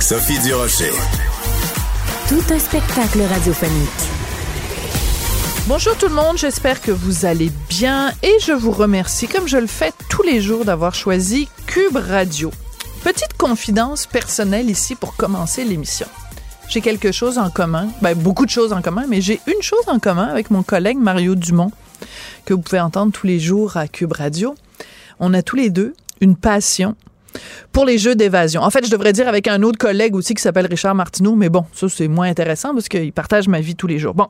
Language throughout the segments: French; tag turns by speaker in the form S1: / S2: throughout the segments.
S1: Sophie Durocher.
S2: Tout un spectacle radiophonique.
S3: Bonjour tout le monde, j'espère que vous allez bien et je vous remercie, comme je le fais tous les jours, d'avoir choisi Cube Radio. Petite confidence personnelle ici pour commencer l'émission. J'ai quelque chose en commun, ben, beaucoup de choses en commun, mais j'ai une chose en commun avec mon collègue Mario Dumont, que vous pouvez entendre tous les jours à Cube Radio. On a tous les deux une passion pour les jeux d'évasion. En fait, je devrais dire avec un autre collègue aussi qui s'appelle Richard Martineau, mais bon, ça c'est moins intéressant parce qu'il partage ma vie tous les jours. Bon,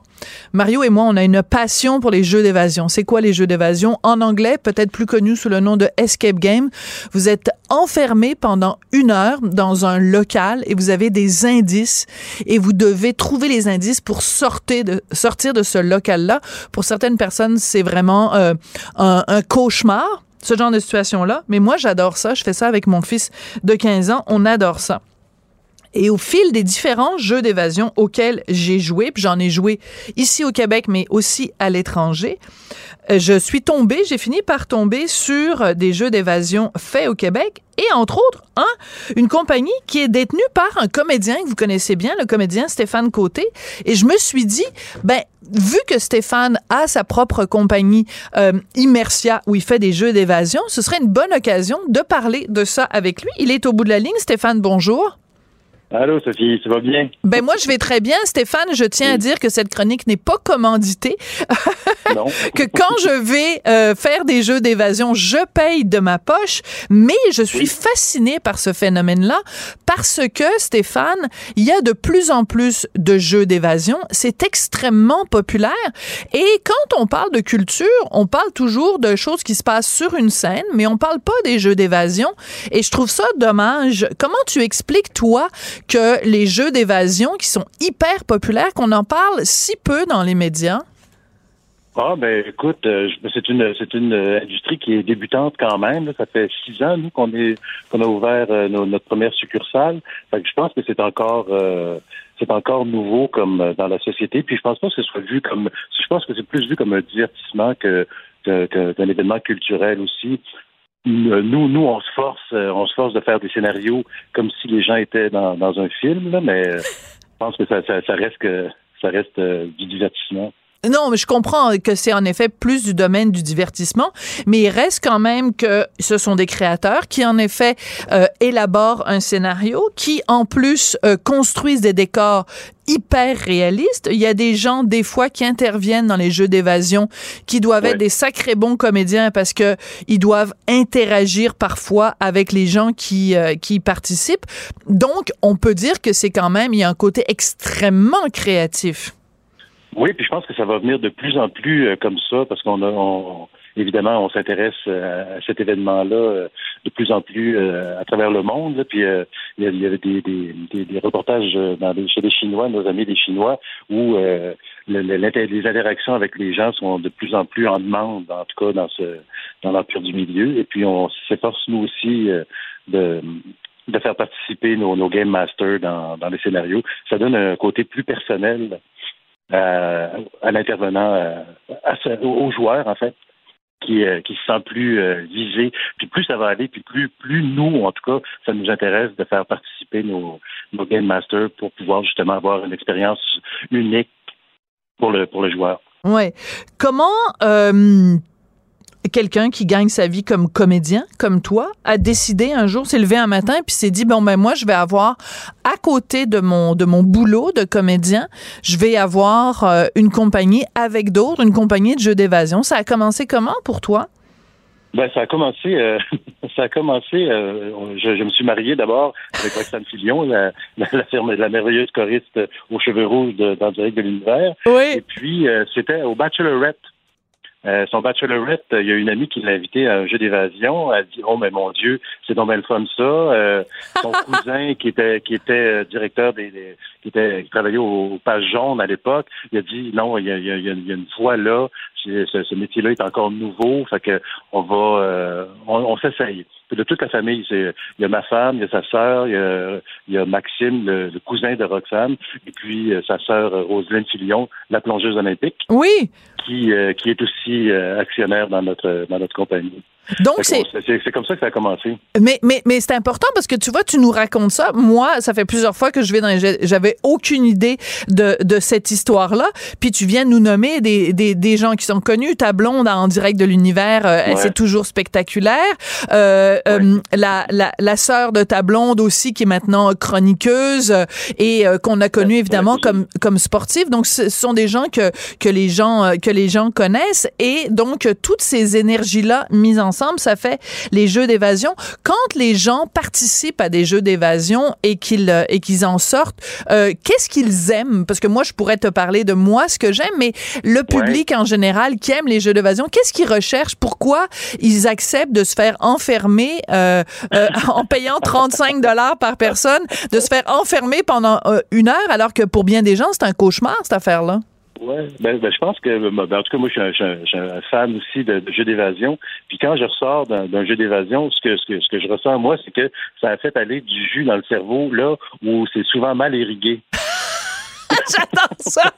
S3: Mario et moi, on a une passion pour les jeux d'évasion. C'est quoi les jeux d'évasion? En anglais, peut-être plus connu sous le nom de Escape Game. Vous êtes enfermé pendant une heure dans un local et vous avez des indices et vous devez trouver les indices pour sortir de, ce local-là. Pour certaines personnes, c'est vraiment euh, un cauchemar ce genre de situation-là. Mais moi, j'adore ça. Je fais ça avec mon fils de 15 ans. On adore ça. Et au fil des différents jeux d'évasion auxquels j'ai joué, puis j'en ai joué ici au Québec, mais aussi à l'étranger, euh, je suis tombée, j'ai fini par tomber sur des jeux d'évasion faits au Québec et entre autres, un, une compagnie qui est détenue par un comédien que vous connaissez bien, le comédien Stéphane Côté. Et je me suis dit, ben, vu que Stéphane a sa propre compagnie euh, Immersia où il fait des jeux d'évasion, ce serait une bonne occasion de parler de ça avec lui. Il est au bout de la ligne. Stéphane, bonjour.
S4: Allô, Sophie, ça va bien?
S3: Ben moi, je vais très bien. Stéphane, je tiens à dire que cette chronique n'est pas commanditée.
S4: Non.
S3: que quand je vais euh, faire des jeux d'évasion, je paye de ma poche, mais je suis fascinée par ce phénomène-là parce que, Stéphane, il y a de plus en plus de jeux d'évasion. C'est extrêmement populaire. Et quand on parle de culture, on parle toujours de choses qui se passent sur une scène, mais on parle pas des jeux d'évasion. Et je trouve ça dommage. Comment tu expliques, toi, que les jeux d'évasion qui sont hyper populaires, qu'on en parle si peu dans les médias?
S4: Ah ben écoute, euh, je- c'est une c'est une euh, industrie qui est débutante quand même. Ça fait six ans nous qu'on a ouvert euh, notre première succursale. Je pense que c'est encore c'est encore nouveau comme dans la société. Puis je pense pas que ce soit vu comme je pense que c'est plus vu comme un divertissement que- qu'un événement culturel aussi. Nous, nous, on se force, euh, on se force de faire des scénarios comme si les gens étaient dans, dans un film, là, mais euh, je pense que ça, ça, ça reste que ça reste euh, du divertissement.
S3: Non, mais je comprends que c'est en effet plus du domaine du divertissement, mais il reste quand même que ce sont des créateurs qui en effet euh, élaborent un scénario, qui en plus euh, construisent des décors hyper réalistes. Il y a des gens des fois qui interviennent dans les jeux d'évasion qui doivent
S4: Ouais.
S3: être des sacrés bons comédiens parce que ils doivent interagir parfois avec les gens qui euh, qui y participent. Donc, on peut dire que c'est quand même il y a un côté extrêmement créatif.
S4: Oui, puis je pense que ça va venir de plus en plus euh, comme ça, parce qu'on a, on- évidemment, on s'intéresse euh, à cet événement-là euh, de plus en plus à travers le monde. là. Puis il y, avait des, des, des, des reportages dans les- chez les Chinois, nos amis des Chinois, où euh, le- le- les interactions avec les gens sont de plus en plus en demande, en tout cas dans ce dans l'empire du milieu. Et puis on s'efforce nous aussi de de faire participer nos, nos game masters dans, dans les scénarios. Ça donne un côté plus personnel euh, à l'intervenant, euh, aux joueurs en fait, qui, euh, qui se sent plus visé. Puis plus ça va aller, puis plus plus nous, en tout cas, ça nous intéresse de faire participer nos, nos game masters pour pouvoir justement avoir une expérience unique pour le pour le joueur.
S3: Ouais. Comment euh, quelqu'un qui gagne sa vie comme comédien, comme toi, a décidé un jour, s'est levé un matin puis s'est dit bon ben moi je vais avoir à côté de mon de mon boulot de comédien, je vais avoir euh, une compagnie avec d'autres, une compagnie de jeux d'évasion. Ça a commencé comment pour toi?
S4: Ben, ça a commencé, euh, ça a commencé. euh, je, je me suis marié d'abord avec Roxane Filion, la, la, la, ferme- la merveilleuse choriste aux cheveux rouges de, dans Direct de l'univers.
S3: Oui.
S4: Et puis, euh, c'était au Bachelorette. Euh, son bachelorette, il y a une amie qui l'a invité à un jeu d'évasion. Elle dit Oh mais mon Dieu, c'est donc bien le fun ça. Euh, son cousin qui était qui était directeur des, qui était qui travaillait au, Page Jaune à l'époque, il a dit non, il y a, il y a, il y a une voie là. Ce, ce métier-là est encore nouveau, fait que on va euh, on, on s'essaye de toute la famille. C'est, il y a ma femme, il y a sa sœur, il y a, il y a Maxime, le, cousin de Roxane, et puis euh, sa sœur euh, Roselyne Filion, la plongeuse olympique.
S3: Oui.
S4: Qui, euh, qui est aussi actionnaire dans notre dans notre compagnie.
S3: Donc c'est
S4: c'est comme ça que ça a commencé.
S3: Mais mais mais c'est important parce que tu vois tu nous racontes ça. Moi, ça fait plusieurs fois que je vais dans j'avais aucune idée de de cette histoire-là. Puis tu viens nous nommer des, des, des gens qui sont connus. Ta blonde en direct de l'univers, euh, c'est toujours spectaculaire. Euh, euh, la la la sœur de ta blonde aussi qui est maintenant chroniqueuse et qu'on a connue évidemment comme comme sportive. Donc ce sont des gens que que les gens que les gens connaissent et donc toutes ces énergies là mises ça fait les jeux d'évasion. Quand les gens participent à des jeux d'évasion et qu'ils euh, et qu'ils en sortent, euh, qu'est-ce qu'ils aiment? Parce que moi, je pourrais te parler de moi, ce que j'aime, mais le public en général qui aime les jeux d'évasion, qu'est-ce qu'ils recherchent? Pourquoi ils acceptent de se faire enfermer euh, en payant 35 dollars par personne, de se faire enfermer pendant une heure, alors que pour bien des gens, c'est un cauchemar cette affaire-là?
S4: Ouais, ben, ben, je pense que, ben, en tout cas, moi, je suis un, fan aussi de, jeux d'évasion. Puis quand je ressors d'un jeu d'évasion, ce que, ce que, ce que je ressens, moi, c'est que ça a fait aller du jus dans le cerveau, là où c'est souvent mal irrigué.
S3: J'adore ça.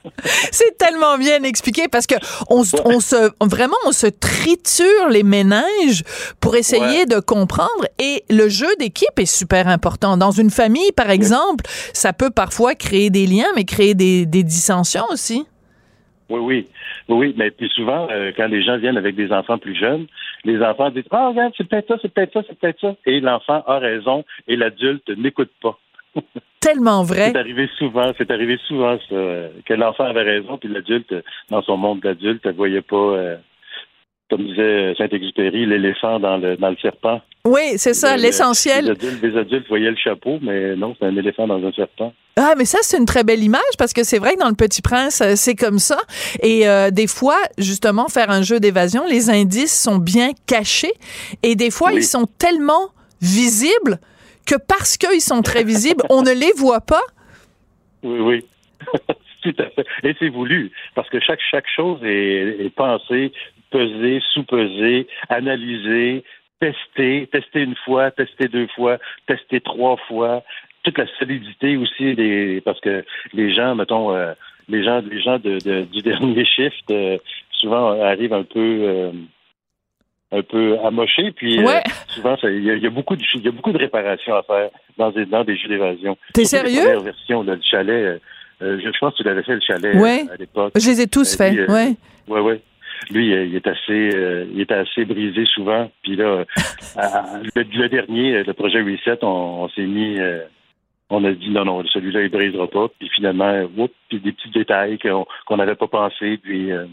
S3: C'est tellement bien expliqué parce que on, on, se vraiment on se triture les méninges pour essayer de comprendre et le jeu d'équipe est super important. Dans une famille, par exemple, ça peut parfois créer des liens, mais créer des, des dissensions aussi.
S4: Oui, oui. Oui, mais puis souvent, euh, quand les gens viennent avec des enfants plus jeunes, les enfants disent Ah, regarde, c'est peut-être ça, c'est peut-être ça, c'est peut-être ça. Et l'enfant a raison et l'adulte n'écoute pas.
S3: Tellement vrai.
S4: C'est arrivé souvent, c'est arrivé souvent, ça, euh, que l'enfant avait raison, puis l'adulte, dans son monde d'adulte, ne voyait pas, euh, comme disait Saint-Exupéry, l'éléphant dans le, dans le serpent.
S3: Oui, c'est ça, l'essentiel.
S4: Les adultes, les adultes voyaient le chapeau, mais non, c'est un éléphant dans un serpent.
S3: Ah, mais ça, c'est une très belle image parce que c'est vrai que dans Le Petit Prince, euh, c'est comme ça. Et euh, des fois, justement, faire un jeu d'évasion, les indices sont bien cachés et des fois, ils sont tellement visibles que parce qu'ils sont très visibles, on ne les voit pas.
S4: Oui, oui. Tout à fait. Et c'est voulu, parce que chaque, chaque chose est, est pensée, pesée, sous-pesée, analysée, testée, testée une fois, testée deux fois, testée trois fois, toute la solidité aussi des parce que les gens, mettons, euh, les gens, les gens de, du dernier shift euh, souvent arrivent un peu euh, un peu amochés, puis souvent il y, a beaucoup de il y a beaucoup de réparations à faire dans des dans des jeux d'évasion.
S3: T'es sérieux? La
S4: version du chalet. je, pense que tu l'avais fait le chalet à l'époque.
S3: Je les ai tous faits, ouais.
S4: Ouais, ouais lui, il est assez, il est assez brisé souvent. Puis là, le, dernier, le projet Reset, on, on s'est mis, on a dit non, non, celui-là, il brisera pas. Puis finalement, oups, puis des petits détails qu'on n'avait pas pensé. Puis. Euh,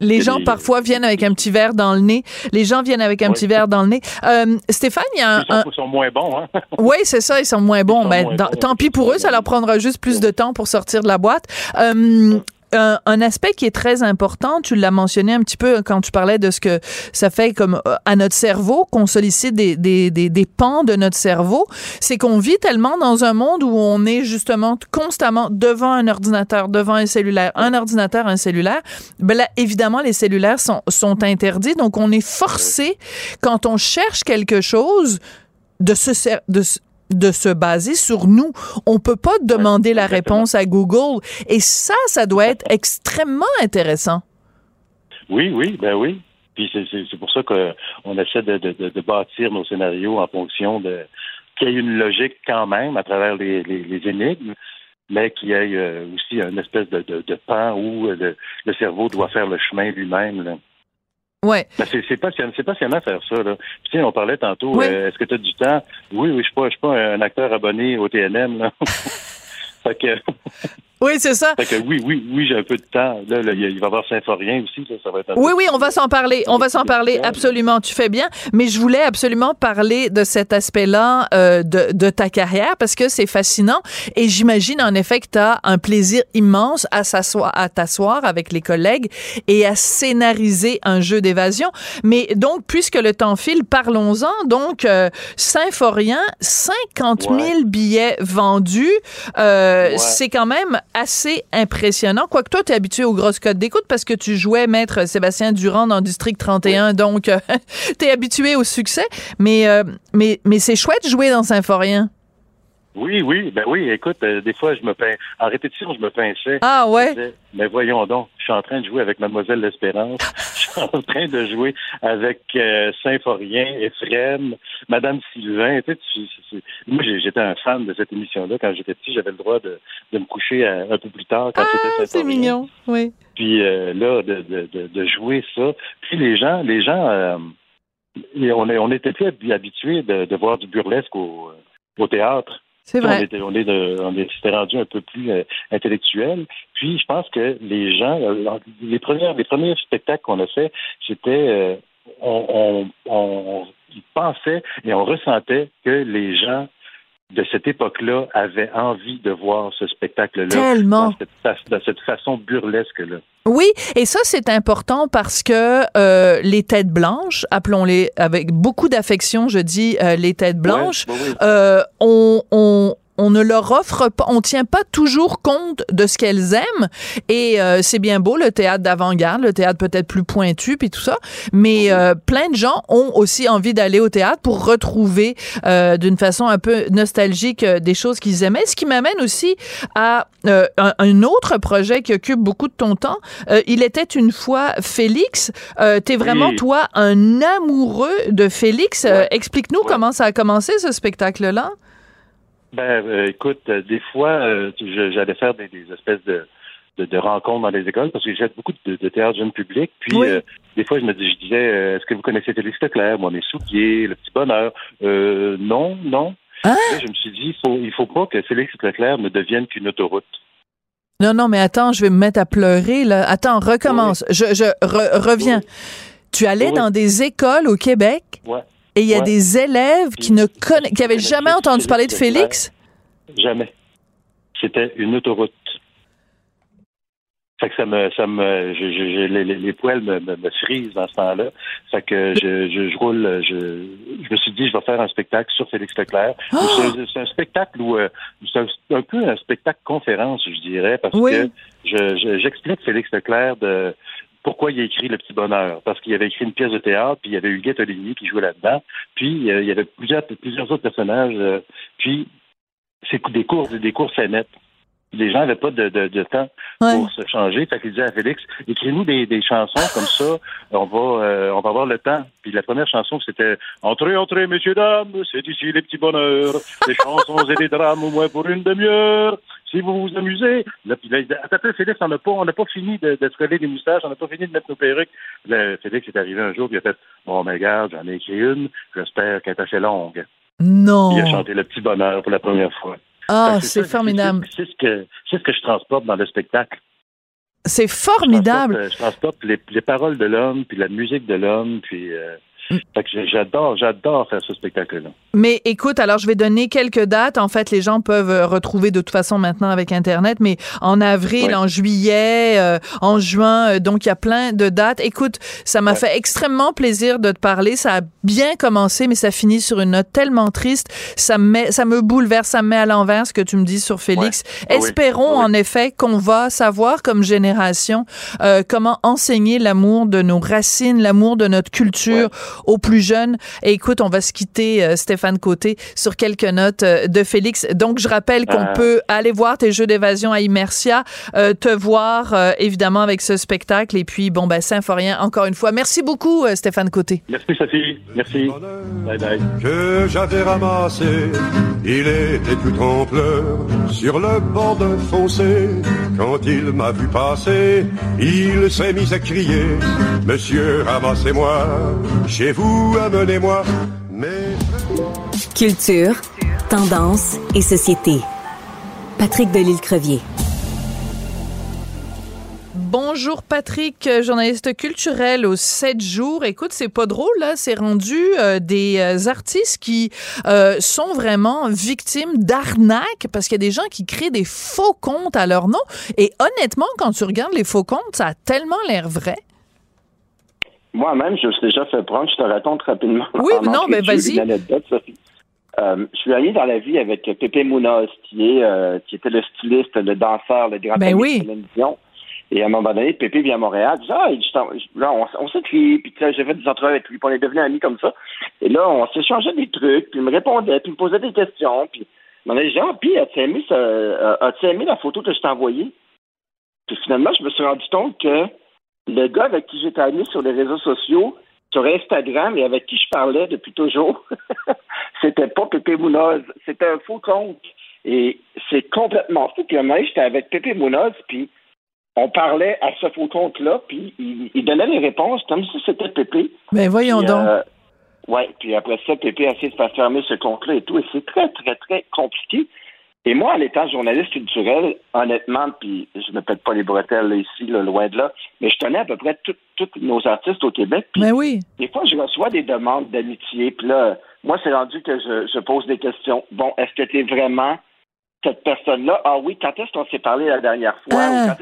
S3: les gens parfois viennent avec un petit verre dans le nez. Les gens viennent avec un petit verre dans le nez. Euh, Stéphane, il y a
S4: un. Ils sont, moins bons, hein?
S3: oui, c'est ça, ils sont moins bons. Mais ben, tant pis pour eux, ça leur prendra juste plus de temps pour sortir de la boîte. Euh, un, aspect qui est très important, tu l'as mentionné un petit peu quand tu parlais de ce que ça fait comme euh, à notre cerveau, qu'on sollicite des, des, des, des, pans de notre cerveau, c'est qu'on vit tellement dans un monde où on est justement constamment devant un ordinateur, devant un cellulaire, un ordinateur, un cellulaire. Ben là, évidemment, les cellulaires sont, sont interdits, donc on est forcé, quand on cherche quelque chose, de se, de, de se baser sur nous. On peut pas demander la réponse à Google. Et ça, ça doit être extrêmement intéressant.
S4: Oui, oui, ben oui. Puis c'est pour ça qu'on essaie de, de, bâtir nos scénarios en fonction de qu'il y ait une logique quand même à travers les, les, énigmes, mais qu'il y ait euh, aussi une espèce de, de, pan où le, cerveau doit faire le chemin lui-même.
S3: Ouais.
S4: Ben, c'est pas c'est passionnant faire ça là. Puis, on parlait tantôt euh, est-ce que tu as du temps? Oui, oui, je suis pas je suis pas un acteur abonné au TNM là. fait que
S3: Oui, c'est ça.
S4: Fait que oui, oui, oui, j'ai un peu de temps. Là, là, il va y avoir Symphorien aussi, ça, ça va être
S3: Oui, oui, on va s'en parler. On va s'en parler absolument. Tu fais bien. Mais je voulais absolument parler de cet aspect-là euh, de, de ta carrière parce que c'est fascinant. Et j'imagine en effet que tu as un plaisir immense à s'asseoir, à t'asseoir avec les collègues et à scénariser un jeu d'évasion. Mais donc, puisque le temps file, parlons-en. Donc, euh, Symphorien, 50 000
S4: Ouais.
S3: billets vendus. Euh,
S4: Ouais.
S3: C'est quand même assez impressionnant. Quoique toi, tu es habitué aux grosses codes d'écoute parce que tu jouais Maître Sébastien Durand dans District 31, donc tu es habitué au succès. Mais, euh, mais, mais c'est chouette de jouer dans Symphorien.
S4: Oui, oui, ben oui, écoute, euh, des fois, je me peins. En répétition, je me pinçais.
S3: Ah ouais?
S4: disais, Mais voyons donc, je suis en train de jouer avec Mademoiselle l'Espérance. je suis en train de jouer avec euh, Symphorien, Ephrem, Madame Sylvain. Tu sais, tu- Moi, j'étais un fan de cette émission-là. Quand j'étais petit, j'avais le droit de, de me coucher à- un peu plus tard quand
S3: Ah,
S4: c'était
S3: c'est mignon. Oui.
S4: Puis euh, là, de, de, de, de jouer ça. Puis les gens, les gens, euh, on, est, on était habitués de, de voir du burlesque au, au théâtre.
S3: C'est
S4: On
S3: vrai.
S4: était, on est de- on est- s'était rendu un peu plus euh, intellectuel. Puis je pense que les gens, euh, les premières, les premiers spectacles qu'on a fait, c'était, euh, on, on, on pensait et on ressentait que les gens de cette époque-là avaient envie de voir ce spectacle-là
S3: Tellement.
S4: dans cette, fa- dans cette façon burlesque-là.
S3: Oui, et ça c'est important parce que euh, les têtes blanches, appelons-les avec beaucoup d'affection, je dis euh, les têtes blanches,
S4: Ouais,
S3: euh, on, on, on ne leur offre pas, on tient pas toujours compte de ce qu'elles aiment. Et euh, c'est bien beau le théâtre d'avant-garde, le théâtre peut-être plus pointu puis tout ça, mais euh, plein de gens ont aussi envie d'aller au théâtre pour retrouver euh, d'une façon un peu nostalgique euh, des choses qu'ils aimaient. Ce qui m'amène aussi à euh, un, un autre projet qui occupe beaucoup de ton temps. Euh, il était une fois Félix. Euh, T'es vraiment
S4: Oui.
S3: toi un amoureux de Félix. Euh,
S4: Ouais.
S3: Explique-nous
S4: Ouais.
S3: comment ça a commencé ce spectacle-là.
S4: Ben, euh, écoute, euh, des fois, euh, j'allais faire des, des espèces de, de, de rencontres dans les écoles parce que j'ai beaucoup de, de théâtre jeune public. Puis,
S3: Oui.
S4: euh, des fois, je me dis, je disais, euh, est-ce que vous connaissez Félix Leclerc, moi, mes souliers, le petit bonheur? Euh, non, non.
S3: Hein?
S4: Là, je me suis dit, il faut, il faut pas que Félix Leclerc ne devienne qu'une autoroute.
S3: Non, non, mais attends, je vais me mettre à pleurer. Là. Attends, recommence. Je, je re- reviens. Tu allais dans des écoles au Québec?
S4: Ouais.
S3: Et il y a
S4: Ouais.
S3: des élèves qui ne connaissent, qui avaient
S4: connaissaient
S3: jamais entendu
S4: Félix
S3: parler de. Félix?
S4: Jamais. C'était une autoroute. Fait que ça me, ça me, je- les, poils me, me, me frisent dans ce temps-là. Fait que je, je, je roule, je, je me suis dit, je vais faire un spectacle sur Félix Leclerc.
S3: Oh!
S4: C'est- un spectacle où, euh, c'est un, un peu un spectacle conférence, je dirais, parce
S3: Oui.
S4: que je, je- j'explique Félix Leclerc de pourquoi il a écrit Le Petit Bonheur? Parce qu'il avait écrit une pièce de théâtre, puis il y avait eu Guette Oligny qui jouait là-dedans. Puis euh, il y avait plusieurs, plusieurs autres personnages. euh, puis c'est des cours, des cours scénettes. Les gens n'avaient pas de, de, de temps
S3: Ouais.
S4: pour se changer. Fait qu'il disait à Félix, écris-nous des, des chansons comme ça, on va euh, on va avoir le temps. Puis la première chanson, c'était Entrez, entrez, messieurs, dames, c'est ici les petits bonheurs, des chansons et des drames au moins pour une demi-heure. Si vous vous amusez, là, puis là, attends, Félix, on n'a pas, on n'a pas fini de, de se coller des moustaches, on n'a pas fini de mettre nos perruques. Là, Félix est arrivé un jour, puis il a fait, bon, mais regarde, j'en ai écrit une, j'espère qu'elle est assez longue.
S3: Non.
S4: Il a chanté le petit bonheur pour la première fois.
S3: Ah, c'est formidable.
S4: C'est ce que ce que je transporte dans le spectacle.
S3: C'est
S4: Je
S3: formidable.
S4: transporte, euh, Je transporte les, les paroles de l'homme, puis la musique de l'homme, puis euh. Fait que j'ai- j'adore, j'adore faire ce spectacle-là.
S3: Mais écoute, alors je vais donner quelques dates. En fait, les gens peuvent euh, retrouver de toute façon maintenant avec Internet, mais en avril, en juillet, euh, en juin, euh, donc il y a plein de dates. Écoute, ça m'a
S4: Ouais.
S3: fait extrêmement plaisir de te parler. Ça a bien commencé, mais ça finit sur une note tellement triste. Ça me, met, ça me bouleverse, ça me met à l'envers ce que tu me dis sur Félix.
S4: Ah.
S3: Espérons
S4: Ah oui.
S3: en effet qu'on va savoir comme génération euh, comment enseigner l'amour de nos racines, l'amour de notre culture aux plus jeunes. Et écoute, on va se quitter, euh, Stéphane Côté, sur quelques notes euh, de Félix. Donc, je rappelle qu'on
S4: Ah.
S3: peut aller voir tes jeux d'évasion à Immersia, euh, te voir euh, évidemment avec ce spectacle. Et puis, bon, ben, Symphorien, encore une fois. Merci beaucoup, euh, Stéphane Côté.
S4: Merci Sophie, merci. Bye bye.
S5: que j'avais ramassé. Il était tout en pleurs sur le bord d'un fossé. Quand il m'a vu passer, il s'est mis à crier Monsieur, ramassez-moi, chez vous, amenez-moi. Mais
S2: Culture, tendance et société. Patrick Delisle-Crevier.
S3: Bonjour Patrick, euh, journaliste culturel aux 7 jours. Écoute, c'est pas drôle là, c'est rendu euh, des euh, artistes qui sont vraiment victimes d'arnaques parce qu'il y a des gens qui créent des faux comptes à leur nom et honnêtement quand tu regardes les faux comptes, ça a tellement l'air vrai.
S6: Moi-même, je me suis déjà fait prendre, je te raconte rapidement.
S3: Oui, non, mais vas-y.
S6: Euh, je suis allé dans la vie avec Pépé Mounoz, qui, est, euh, qui était le styliste, le danseur, le grand
S3: ben oui.
S6: de télévision. Et à un moment donné, Pépé vient à Montréal, dit Ah, là, on, on s'écrit, puis j'ai fait des entrevues avec lui, puis on est devenus amis comme ça. Et là, on s'échangeait des trucs, puis il me répondait, puis il me posait des questions, puis on a dit Ah, puis as-tu aimé, euh, as-tu aimé la photo que je t'ai envoyée? Puis finalement, je me suis rendu compte que le gars avec qui j'étais ami sur les réseaux sociaux, sur Instagram et avec qui je parlais depuis toujours, c'était pas Pépé Mounoz, c'était un faux compte. Et c'est complètement fou. Puis un j'étais avec Pépé Mounoz, puis on parlait à ce faux compte-là, puis il, donnait les réponses comme si c'était Pépé.
S3: Mais ben, voyons donc. Euh,
S6: oui, puis après ça, Pépé a essayé de faire fermer ce compte-là et tout. Et c'est très, très, très compliqué. Et moi, en étant journaliste culturel, honnêtement, puis je me pète pas les bretelles ici, loin de là, mais je connais à peu près tous nos artistes au Québec.
S3: mais oui.
S6: Des fois, je reçois des demandes d'amitié, puis là, moi, c'est rendu que je, pose des questions. Bon, est-ce que tu es vraiment cette personne-là? Ah oui, quand est-ce qu'on s'est parlé la dernière fois? Ah.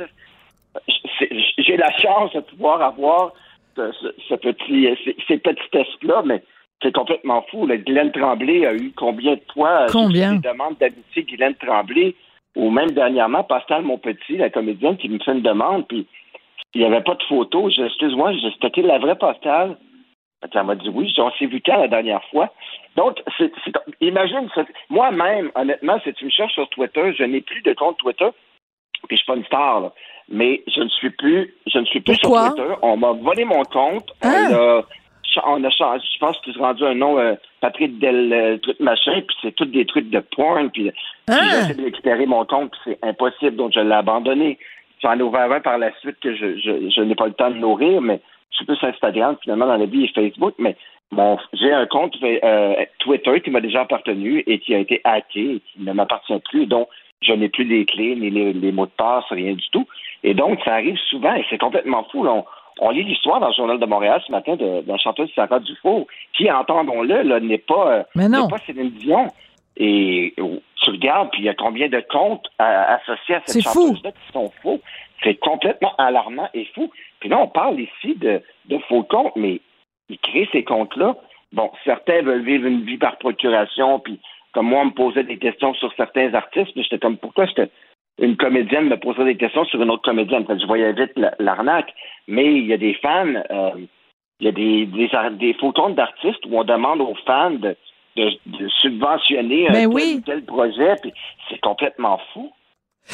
S6: J'ai la chance de pouvoir avoir ce, petit, ces, petits tests-là, mais c'est complètement fou. Là. Guylaine Tremblay a eu combien de fois
S3: combien?
S6: des demandes d'amitié Guylaine Tremblay ou même dernièrement Pascal Monpetit, la comédienne, qui me fait une demande, puis il n'y avait pas de photo. Excuse-moi, c'était la vraie Pascal. Elle m'a dit oui, on s'est vu quand la dernière fois? Donc, c'est, imagine, moi-même, honnêtement, si tu me cherches sur Twitter, je n'ai plus de compte Twitter, puis je suis pas une star, mais je ne suis plus, je ne suis plus sur Twitter. On m'a volé mon compte. On a on a changé, je pense que tu rendu un nom euh, Patrick Del euh, truc machin, puis c'est tous des trucs de porn, puis,
S3: ah.
S6: j'ai essayé de récupérer mon compte, puis c'est impossible, donc je l'ai abandonné. J'en ai ouvert un par la suite que je, je, je n'ai pas le temps de nourrir, mais je suis plus Instagram finalement dans la vie et Facebook, mais bon, j'ai un compte euh, Twitter qui m'a déjà appartenu et qui a été hacké et qui ne m'appartient plus, donc je n'ai plus les clés, ni les, les, mots de passe, rien du tout. Et donc, ça arrive souvent et c'est complètement fou. Là. On lit l'histoire dans le Journal de Montréal ce matin de, de la chanteuse Sarah Dufault, qui, entendons-le, n'est pas, euh, pas Céline Dion. Et oh, tu regardes, puis il y a combien de comptes associés à cette chanteuse-là qui sont faux. C'est complètement alarmant et fou. Puis là, on parle ici de, de faux comptes, mais ils créent ces comptes-là. Bon, certains veulent vivre une vie par procuration, puis comme moi, on me posait des questions sur certains artistes, puis j'étais comme, pourquoi j'étais une comédienne me posait des questions sur une autre comédienne. je voyais vite l'arnaque. Mais il y a des fans, euh, il y a des, des, des d'artistes où on demande aux fans de, de, subventionner un
S3: tel,
S6: tel, projet. c'est complètement fou.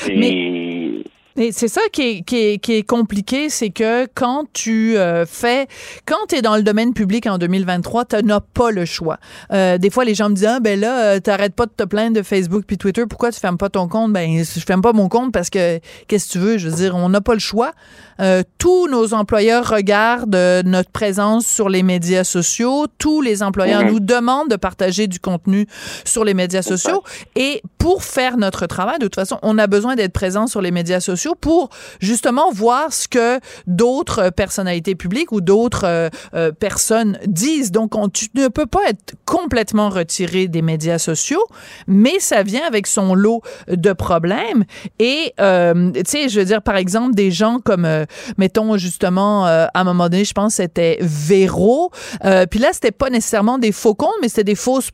S6: Et...
S3: Et c'est ça qui est, qui est, qui est compliqué, c'est que quand tu euh, fais, quand tu es dans le domaine public en 2023, tu n'as pas le choix. Euh, des fois, les gens me disent, ah, ben là, euh, t'arrêtes pas de te plaindre de Facebook puis Twitter, pourquoi tu fermes pas ton compte? Ben, je ferme pas mon compte parce que, qu'est-ce que tu veux? Je veux dire, on n'a pas le choix. Euh, tous nos employeurs regardent euh, notre présence sur les médias sociaux. Tous les employeurs mhm. nous demandent de partager du contenu sur les médias sociaux. Et pour faire notre travail, de toute façon, on a besoin d'être présent sur les médias sociaux pour justement voir ce que d'autres personnalités publiques ou d'autres euh, personnes disent. Donc, on, tu ne peux pas être complètement retiré des médias sociaux, mais ça vient avec son lot de problèmes. Et, tu sais, je veux dire, par exemple, des gens comme mettons justement euh, à un moment donné, je pense c'était Véro. Euh, puis là, c'était pas nécessairement des faux comptes, mais c'était des fausses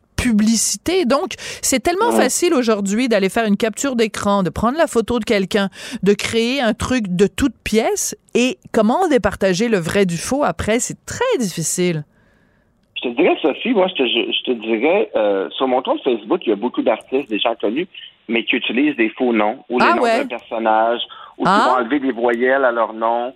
S3: Donc, c'est tellement facile aujourd'hui d'aller faire une capture d'écran, de prendre la photo de quelqu'un, de créer un truc de toute pièce et comment départager le vrai du faux après, c'est très difficile.
S6: Je te dirais, Sophie, moi, je te, dirais, euh, sur mon compte Facebook, il y a beaucoup d'artistes, des gens connus, mais qui utilisent des faux noms ou
S3: ah
S6: les noms d'un personnage ou qui ah. vont enlever des voyelles à leur nom.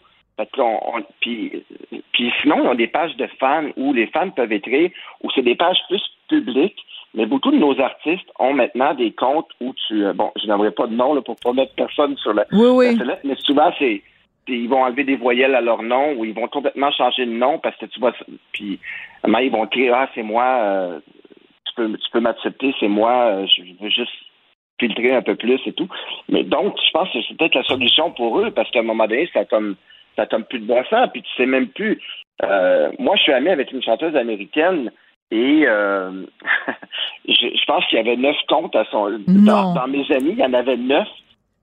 S6: Puis, puis sinon, ils ont des pages de fans où les fans peuvent écrire, où c'est des pages plus publiques, mais beaucoup de nos artistes ont maintenant des comptes où tu... Euh, bon, je n'aimerais pas de nom là, pour pas mettre personne sur la,
S3: oui, oui.
S6: mais souvent, c'est ils vont enlever des voyelles à leur nom ou ils vont complètement changer de nom parce que tu vois puis ils vont écrire ah c'est moi euh, tu peux tu peux m'accepter c'est moi euh, je veux juste filtrer un peu plus et tout. Mais donc, je pense que c'est peut-être la solution pour eux, parce qu'à un moment donné, ça comme ça tombe plus de bon sens, puis tu sais même plus. Euh, moi, je suis ami avec une chanteuse américaine et euh, je, pense qu'il y avait neuf comptes à son. Dans, mes amis, il y en avait neuf.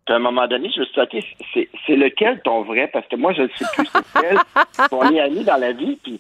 S6: Puis à un moment donné, je me suis dit, OK, c'est lequel ton vrai? Parce que moi, je ne sais plus c'est quel. On est amis dans la vie, puis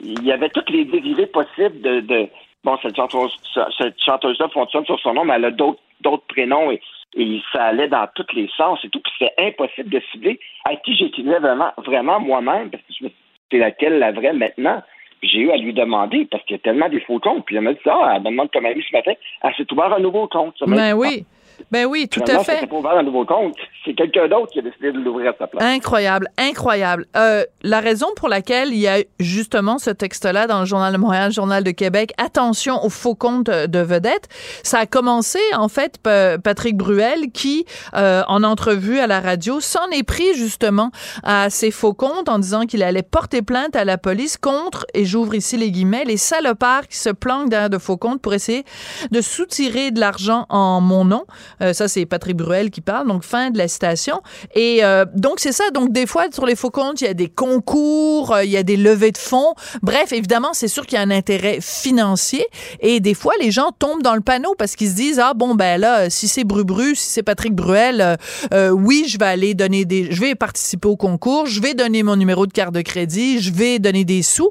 S6: il y avait tous les dérivés possibles de. de bon, cette chanteuse-là fonctionne sur son nom, mais elle a d'autres prénoms et, et, ça allait dans tous les sens et tout. Puis c'était impossible de cibler à qui j'écrivais vraiment, vraiment moi-même, parce que je me c'est laquelle la vraie maintenant? j'ai eu à lui demander parce qu'il y a tellement des faux comptes. Puis elle m'a dit ça, elle me demande comme ami ce matin, elle s'est ouvert un nouveau compte.
S3: Ben oui. Ben oui, tout à fait.
S6: C'est un nouveau compte. C'est quelqu'un d'autre qui a décidé de l'ouvrir à sa place.
S3: Incroyable, incroyable. Euh, la raison pour laquelle il y a justement ce texte-là dans le Journal de Montréal, le Journal de Québec, attention aux faux comptes de vedettes, ça a commencé en fait Patrick Bruel qui, euh, en entrevue à la radio, s'en est pris justement à ces faux comptes en disant qu'il allait porter plainte à la police contre, et j'ouvre ici les guillemets, les salopards qui se planquent derrière de faux comptes pour essayer de soutirer de l'argent en mon nom. Euh, ça, c'est Patrick Bruel qui parle. Donc, fin de la citation. Et euh, donc, c'est ça. Donc, des fois, sur les faux comptes, il y a des concours, euh, il y a des levées de fonds. Bref, évidemment, c'est sûr qu'il y a un intérêt financier. Et des fois, les gens tombent dans le panneau parce qu'ils se disent, ah bon, ben là, si c'est Brubru, si c'est Patrick Bruel, oui, je vais aller donner des... Je vais participer au concours, je vais donner mon numéro de carte de crédit, je vais donner des sous.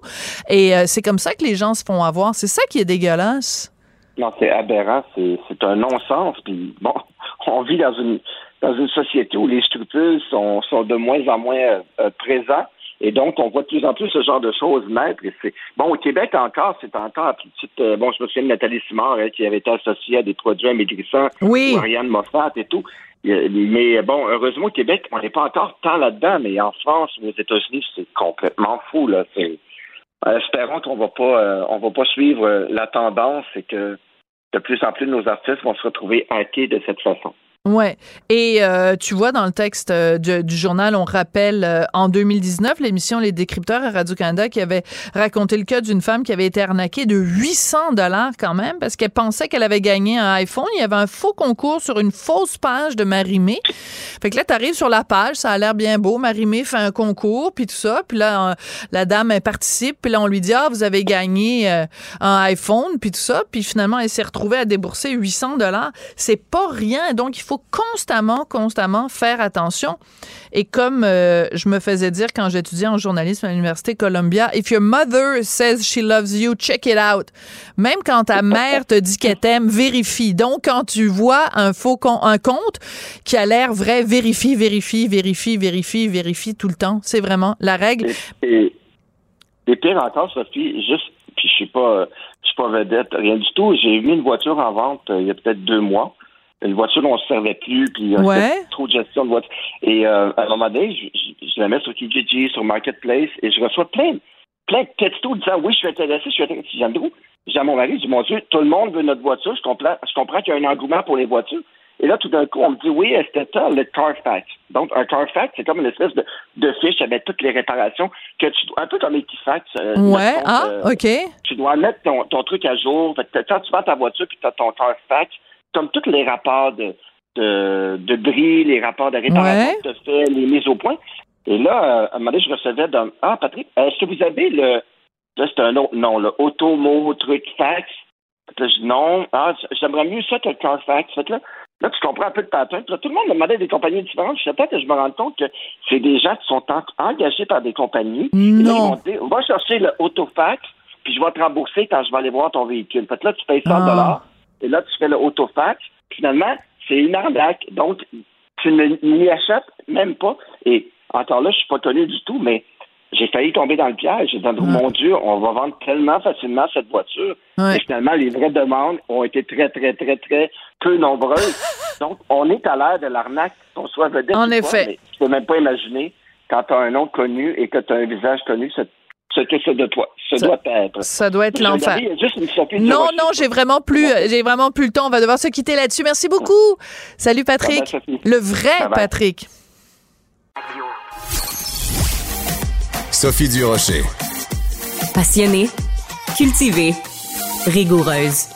S3: Et c'est comme ça que les gens se font avoir. C'est ça qui est dégueulasse.
S6: Non, c'est aberrant, c'est un non-sens. Puis bon, on vit dans une dans une société où les scrupules sont, sont de moins en moins euh, euh, présents. Et donc, on voit de plus en plus ce genre de choses naître. Et c'est bon au Québec encore, c'est encore petite. Euh, bon, je me souviens de Nathalie Simard hein, qui avait été associée à des produits amaigrissants,
S3: oui.
S6: Marianne Moffat et tout. Mais bon, heureusement au Québec, on n'est pas encore tant là-dedans, mais en France ou aux États-Unis, c'est complètement fou là. C'est espérons qu'on va pas, on va pas suivre la tendance et que de plus en plus nos artistes vont se retrouver hackés de cette façon.
S3: Ouais. Et euh, tu vois, dans le texte euh, du, journal, on rappelle euh, en 2019 l'émission Les Décrypteurs à Radio-Canada qui avait raconté le cas d'une femme qui avait été arnaquée de 800 dollars quand même parce qu'elle pensait qu'elle avait gagné un iPhone. Il y avait un faux concours sur une fausse page de Marimé. Fait que là, tu arrives sur la page, ça a l'air bien beau. Marimé fait un concours, puis tout ça. Puis là, la dame, elle participe. Puis là, on lui dit, ah, vous avez gagné un iPhone, puis tout ça. Puis finalement, elle s'est retrouvée à débourser 800 dollars. C'est pas rien. Donc, il faut constamment, constamment faire attention. Et comme euh, je me faisais dire quand j'étudiais en journalisme à l'Université Columbia, if your mother says she loves you, check it out. Même quand ta mère te dit qu'elle t'aime, vérifie. Donc, quand tu vois un faux un compte qui a l'air vrai, vérifie, vérifie, vérifie, vérifie, vérifie tout le temps. C'est vraiment la règle.
S6: Et, et, pire encore, Sophie, juste, je suis pas, suis pas vedette, rien du tout. J'ai mis une voiture en vente euh, il y a peut-être deux mois une voiture dont on se servait plus, puis il y a trop de gestion de voiture. Et euh, à un moment donné, je, je, la mets sur Kijiji, sur Marketplace, et je reçois plein, plein de textos disant oui, je suis intéressé, je suis intéressé. J'aime trop. J'ai à mon mari, je dis mon Dieu, tout le monde veut notre voiture. Je comprends, je comprends qu'il y a un engouement pour les voitures. Et là, tout d'un coup, on me dit oui, c'était ça, le Carfax? Donc, un Carfax, c'est comme une espèce de, de fiche avec toutes les réparations que tu dois, un peu comme Equifax.
S3: Euh, ouais, ah, euh, OK.
S6: Tu dois mettre ton, ton truc à jour. Fait que quand tu vends ta voiture puis tu as ton Carfax, comme tous les rapports de, de, de bris, les rapports de réparation que tu fait, les mises au point. Et là, euh, à un moment donné, je recevais dans Ah, Patrick, est-ce que vous avez le. Là, c'est un autre nom, le Automo Truc Fax? Là, je dis non. Ah, j'aimerais mieux ça que le Carfax. Fait que là, là, tu comprends un peu le pattern. Là, tout le monde me demandait des compagnies différentes. Je sais pas que je me rends compte que c'est des gens qui sont engagés par des compagnies.
S3: Non.
S6: Et là, on va chercher le Autofax, puis je vais te rembourser quand je vais aller voir ton véhicule. Fait que là, tu payes 100 dollars et là, tu fais le autofax. Finalement, c'est une arnaque. Donc, tu ne m'y achètes même pas. Et encore là, je suis pas connu du tout, mais j'ai failli tomber dans le piège. J'ai dit, mon Dieu, on va vendre tellement facilement cette voiture. Et finalement, les vraies demandes ont été très, très, très, très peu nombreuses. Donc, on est à l'ère de l'arnaque, qu'on soit vedette.
S3: En effet.
S6: mais tu peux même pas imaginer quand tu as un nom connu et que tu as un visage connu, ce que ça doit, ça, doit être.
S3: Ça doit être l'enfer. Non, non, j'ai vraiment plus, j'ai vraiment plus le temps. On va devoir se quitter là-dessus. Merci beaucoup. Salut Patrick. le vrai Patrick.
S1: Sophie Durocher.
S2: Passionnée, cultivée, rigoureuse.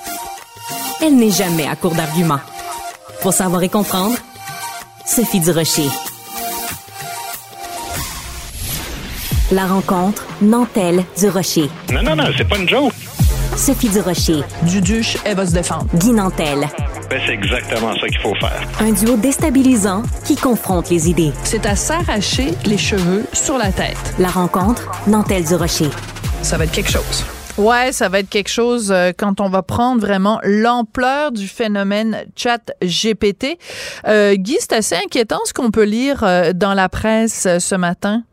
S2: Elle n'est jamais à court d'arguments. Pour savoir et comprendre, Sophie Durocher. La rencontre Nantel du Rocher.
S7: Non, non, non, c'est pas une joke.
S2: Sophie du Rocher.
S3: Duduche, elle va se défendre.
S2: Guy Nantel.
S7: Ben, c'est exactement ça qu'il faut faire.
S2: Un duo déstabilisant qui confronte les idées.
S3: C'est à s'arracher les cheveux sur la tête.
S2: La rencontre Nantel du Rocher.
S3: Ça va être quelque chose. Ouais, ça va être quelque chose euh, quand on va prendre vraiment l'ampleur du phénomène chat GPT. Euh, Guy, c'est assez inquiétant ce qu'on peut lire euh, dans la presse euh, ce matin.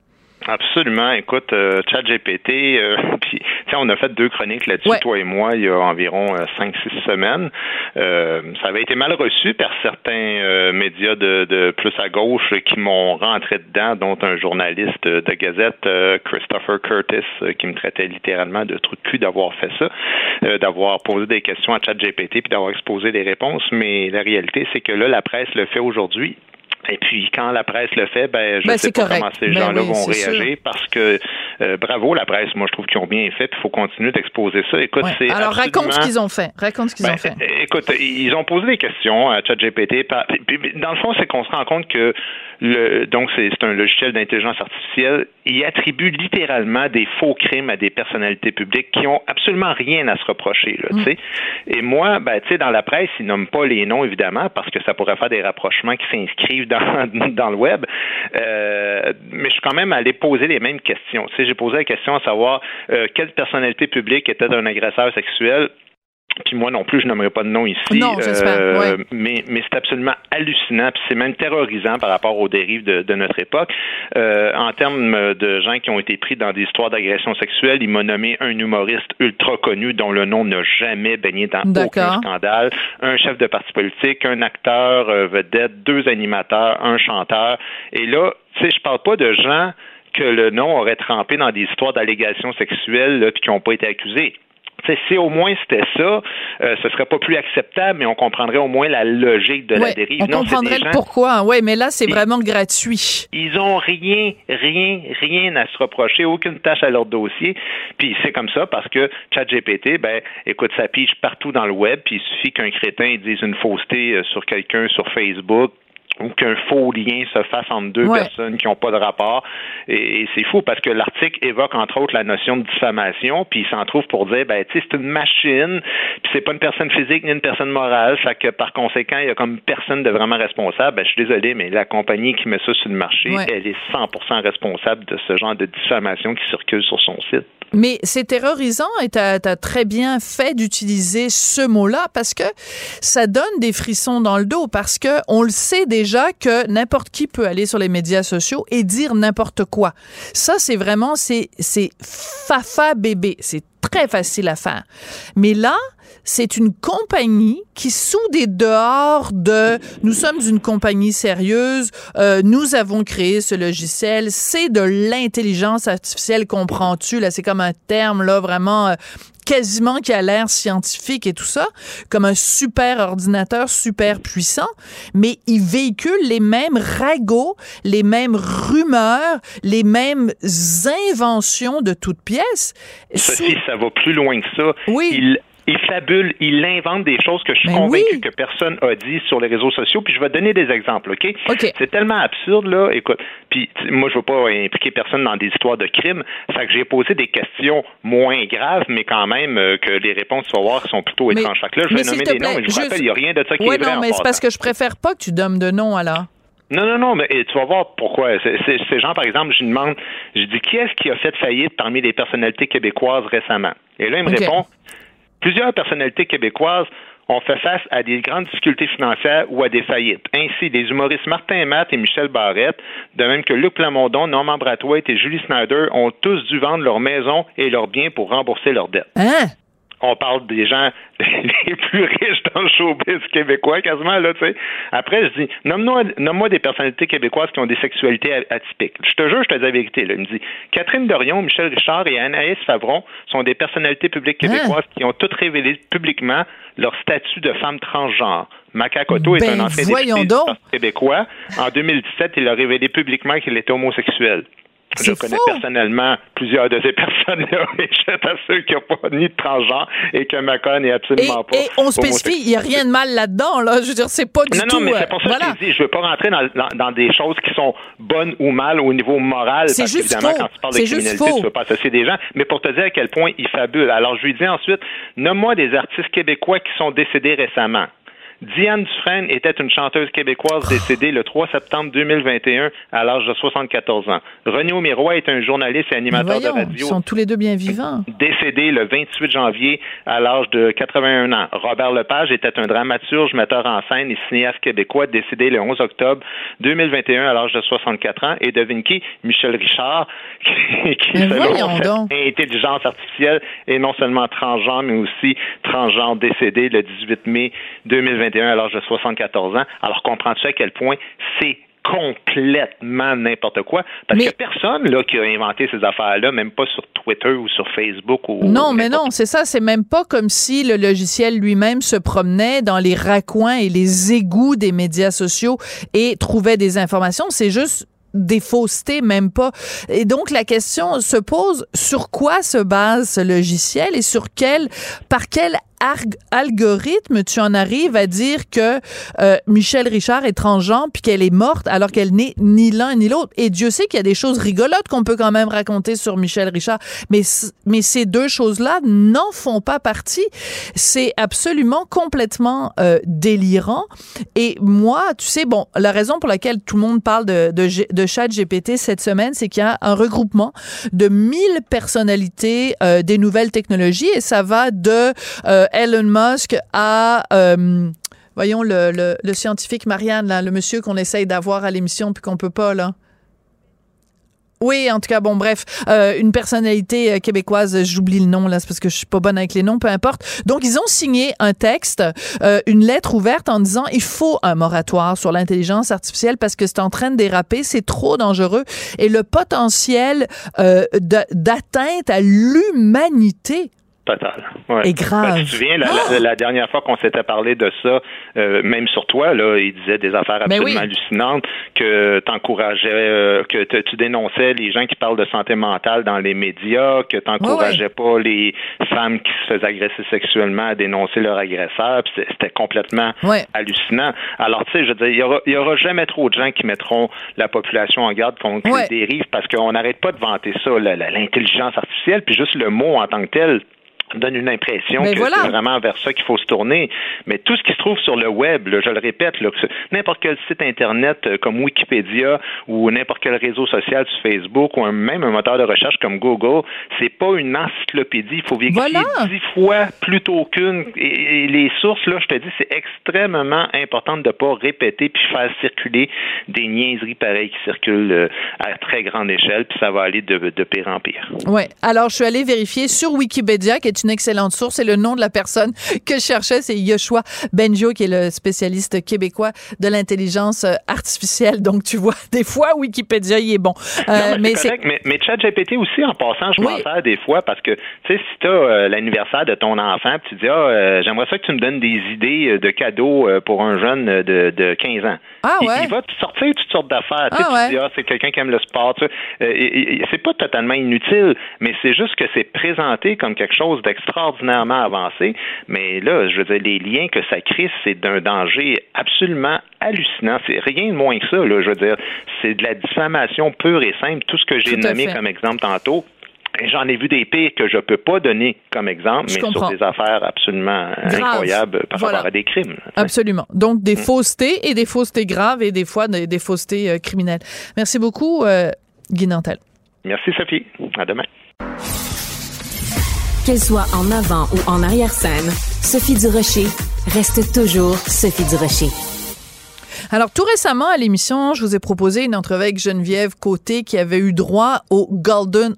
S7: Absolument. Écoute, euh, ChatGPT, euh, puis on a fait deux chroniques là-dessus,
S3: Ouais.
S7: toi et moi, il y a environ euh, cinq, six semaines. Euh, ça avait été mal reçu par certains euh, médias de, de plus à gauche qui m'ont rentré dedans, dont un journaliste de Gazette, euh, Christopher Curtis, qui me traitait littéralement de trou de cul d'avoir fait ça, euh, d'avoir posé des questions à ChatGPT puis d'avoir exposé des réponses. Mais la réalité, c'est que là, la presse le fait aujourd'hui. Et puis quand la presse le fait, ben je
S3: Ben,
S7: sais pas
S3: correct.
S7: comment ces
S3: Ben
S7: gens-là
S3: oui,
S7: vont réagir parce que euh, bravo la presse, moi je trouve qu'ils ont bien fait, puis il faut continuer d'exposer ça. Écoute,
S3: Ouais.
S7: c'est
S3: Alors raconte ce qu'ils ont fait. Raconte ce qu'ils
S7: ben,
S3: ont fait.
S7: Écoute, ils ont posé des questions à ChatGPT. Dans le fond, c'est qu'on se rend compte que le, donc c'est un logiciel d'intelligence artificielle. Il attribue littéralement des faux crimes à des personnalités publiques qui ont absolument rien à se reprocher. Là, sais. Et moi, ben, tu sais, dans la presse, ils nomment pas les noms évidemment parce que ça pourrait faire des rapprochements qui s'inscrivent dans, dans le web. Euh, mais je suis quand même allé poser les mêmes questions. J'ai posé la question à savoir euh, quelle personnalité publique était un agresseur sexuel? Puis moi non plus, je n'aimerais pas de nom ici.
S3: Non, j'espère, ouais.
S7: Mais, mais c'est absolument hallucinant, puis c'est même terrorisant par rapport aux dérives de, de notre époque. Euh, en termes de gens qui ont été pris dans des histoires d'agression sexuelle, il m'a nommé un humoriste ultra connu dont le nom n'a jamais baigné dans aucun scandale, un chef de parti politique, un acteur euh, vedette, deux animateurs, un chanteur. Et là, tu sais, je parle pas de gens que le nom aurait trempé dans des histoires d'allégations sexuelles là, puis qui n'ont pas été accusés. Si au moins c'était ça, euh, ce serait pas plus acceptable, mais on comprendrait au moins la logique de la dérive.
S3: on
S7: Non,
S3: comprendrait le pourquoi. Ouais, mais là, c'est vraiment gratuit.
S7: ils ont rien, rien, rien à se reprocher, aucune tâche à leur dossier. Puis c'est comme ça parce que ChatGPT, ben, écoute, ça pige partout dans le web. Puis il suffit qu'un crétin dise une fausseté euh, sur quelqu'un sur Facebook ou qu'un faux lien se fasse entre deux
S3: Ouais.
S7: personnes qui n'ont pas de rapport. Et, et c'est fou parce que l'article évoque entre autres la notion de diffamation, puis il s'en trouve pour dire, ben, tu sais, c'est une machine, puis c'est pas une personne physique ni une personne morale, fait que par conséquent, il y a comme personne de vraiment responsable. Ben, je suis désolé, mais la compagnie qui met ça sur le marché,
S3: Ouais.
S7: elle est 100% responsable de ce genre de diffamation qui circule sur son site.
S3: Mais c'est terrorisant et tu as, très bien fait d'utiliser ce mot-là parce que ça donne des frissons dans le dos parce que on le sait déjà que n'importe qui peut aller sur les médias sociaux et dire n'importe quoi. Ça c'est vraiment c'est c'est fafa bébé, c'est très facile à faire. Mais là, c'est une compagnie qui, sous des dehors de nous sommes une compagnie sérieuse, euh, nous avons créé ce logiciel, c'est de l'intelligence artificielle, comprends-tu? Là, c'est comme un terme, là, vraiment. euh, quasiment qui a l'air scientifique et tout ça, comme un super ordinateur super puissant, mais il véhicule les mêmes ragots, les mêmes rumeurs, les mêmes inventions de toutes pièces.
S7: Sophie, ça va plus loin que ça.
S3: Oui.
S7: Il, il fabule, il invente des choses que je suis
S3: Ben
S7: convaincu
S3: oui.
S7: que personne a dit sur les réseaux sociaux. Puis je vais te donner des exemples, OK? C'est tellement absurde, là. Écoute, puis moi, je veux pas impliquer personne dans des histoires de crimes. Fait que j'ai posé des questions moins graves, mais quand même euh, que les réponses, tu vas voir, sont plutôt
S3: Mais-
S7: étranges. Fait que là, je vais nommer des noms, mais je vous rappelle, il n'y a rien de ça qui
S3: Ouais,
S7: est vrai.
S3: non, mais c'est parce que je préfère pas que tu donnes de nom, alors.
S7: Non, non, non, mais tu vas voir pourquoi. Ces gens, par exemple, je lui demande, je dis, qui est-ce qui a fait faillite parmi les personnalités québécoises récemment? Et là, il me répond, plusieurs personnalités québécoises ont fait face à des grandes difficultés financières ou à des faillites. Ainsi, les humoristes Martin Matt et Michel Barrette, de même que Luc Plamondon, Norman Brathwaite et Julie Snyder, ont tous dû vendre leur maison et leurs biens pour rembourser leurs dettes
S3: Hein?
S7: On parle des gens les plus riches dans le showbiz québécois, quasiment, là, tu sais. Après, je dis, nomme-moi nomme des personnalités québécoises qui ont des sexualités atypiques. Je te jure, je te dis la vérité, là. Il me dit, Catherine Dorion, Michel Richard et Anaïs Favron sont des personnalités publiques québécoises qui ont toutes révélé publiquement leur statut de femme transgenre. Macacoto est
S3: Ben,
S7: un ancien
S3: voyons
S7: député québécois. En 2017, il a révélé publiquement qu'il était homosexuel. Je connais personnellement plusieurs de ces personnes-là et je t'assure qu'il n'y a pas ni de transgenre et que Macron n'est absolument
S3: pas. Et on spécifie, il n'y a rien de mal là-dedans, là. Je veux dire, c'est pas du
S7: non,
S3: tout.
S7: Non, mais c'est pour ça que je dis, je veux pas rentrer dans, dans, des choses qui sont bonnes ou mal au niveau moral.
S3: C'est juste évidemment,
S7: quand tu parles de criminalité, tu ne veux pas associer des gens. Mais pour te dire à quel point il fabule. Alors, je lui dis ensuite, nomme-moi des artistes québécois qui sont décédés récemment. Diane Dufresne était une chanteuse québécoise décédée le 3 septembre 2021 à l'âge de 74 ans. René Miroir est un journaliste et animateur de radio.
S3: Ils sont tous les deux bien vivants.
S7: Décédé le 28 janvier à l'âge de 81 ans. Robert Lepage était un dramaturge, metteur en scène et cinéaste québécois décédé le 11 octobre 2021 à l'âge de 64 ans. Et devine qui? Michel Richard, qui, qui selon intelligence artificielle est non seulement transgenre, mais aussi transgenre décédé le 18 mai 2021 à l'âge de 74 ans. Alors, comprends-tu à quel point c'est complètement n'importe quoi? Parce n'y a personne là, qui a inventé ces affaires-là, même pas sur Twitter ou sur Facebook. Ou,
S3: non, mais non, c'est ça. C'est même pas comme si le logiciel lui-même se promenait dans les raccoins et les égouts des médias sociaux et trouvait des informations. C'est juste des faussetés, même pas. Et donc, la question se pose sur quoi se base ce logiciel et sur quel, par quel algorithme tu en arrives à dire que euh, Michel Richard est transgenre puis qu'elle est morte alors qu'elle n'est ni l'un ni l'autre. Et Dieu sait qu'il y a des choses rigolotes qu'on peut quand même raconter sur Michel Richard, mais mais ces deux choses-là n'en font pas partie. C'est absolument complètement euh, délirant. Et moi, tu sais, bon, la raison pour laquelle tout le monde parle de de, de Chat GPT cette semaine, c'est qu'il y a un regroupement de 1000 personnalités euh, des nouvelles technologies et ça va de Elon Musk a euh, voyons le, le, scientifique Marianne, là, le monsieur qu'on essaye d'avoir à l'émission puis qu'on peut pas, là. Oui, en tout cas, bon, bref, euh, une personnalité euh, québécoise, j'oublie le nom là, c'est parce que je suis pas bonne avec les noms, peu importe. Donc, ils ont signé un texte, une lettre ouverte en disant il faut un moratoire sur l'intelligence artificielle parce que c'est en train de déraper, c'est trop dangereux et le potentiel d'atteinte à l'humanité
S7: Total.
S3: Et grave.
S7: Ben, tu te souviens, la, la, dernière fois qu'on s'était parlé de ça, euh, même sur toi, là, il disait des affaires ben absolument hallucinantes, que t'encourageais, euh, que tu dénonçais les gens qui parlent de santé mentale dans les médias, que t'encourageais pas les femmes qui se faisaient agresser sexuellement à dénoncer leur agresseur. C'était complètement hallucinant. Alors, tu sais, je veux dire, il y aura, y aura jamais trop de gens qui mettront la population en garde contre les dérives parce qu'on n'arrête pas de vanter ça, l'intelligence artificielle, puis juste le mot en tant que tel donne une impression ben que c'est vraiment vers ça qu'il faut se tourner. Mais tout ce qui se trouve sur le web, je le répète, n'importe quel site internet euh, comme Wikipédia ou n'importe quel réseau social sur Facebook ou même un moteur de recherche comme Google, c'est pas une encyclopédie. Il faut vérifier dix fois plutôt qu'une. Et, les sources, là, je te dis, c'est extrêmement important de ne pas répéter puis faire circuler des niaiseries pareilles qui circulent euh, à très grande échelle, puis ça va aller de, de pire en pire.
S3: Oui. Alors, je suis allée vérifier sur Wikipédia, qui est une excellente source. Et le nom de la personne que je cherchais, c'est Yoshua Benjo, qui est le spécialiste québécois de l'intelligence euh, artificielle. Donc, tu vois, des fois, Wikipédia, il est bon.
S7: Euh, mais, c'est mais, mais ChatGPT aussi, en passant, je m'en sers des fois parce que, tu sais, si tu as euh, l'anniversaire de ton enfant, tu dis, ah, j'aimerais ça que tu me donnes des idées de cadeaux pour un jeune de, de 15 ans.
S3: Ah, ouais.
S7: il, va te sortir toutes sortes d'affaires. Ah, tu dis, ah, c'est quelqu'un qui aime le sport. c'est pas totalement inutile, mais c'est juste que c'est présenté comme quelque chose extraordinairement avancé, mais là, je veux dire, les liens que ça crée, c'est d'un danger absolument hallucinant. C'est rien de moins que ça, là, je veux dire. C'est de la diffamation pure et simple. Tout ce que j'ai nommé comme exemple tantôt, J'en ai vu des pires que je ne peux pas donner comme exemple, mais sur des affaires absolument incroyables par rapport à des crimes.
S3: Absolument. Donc, des mm. faussetés et des faussetés graves et des fois des, faussetés euh, criminelles. Merci beaucoup, euh, Guy Nantel.
S7: Merci, Sophie. À demain.
S2: Qu'elle soit en avant ou en arrière-scène, Sophie Durocher reste toujours Sophie Durocher.
S3: Alors, tout récemment, à l'émission, je vous ai proposé une entrevue avec Geneviève Côté qui avait eu droit au Golden,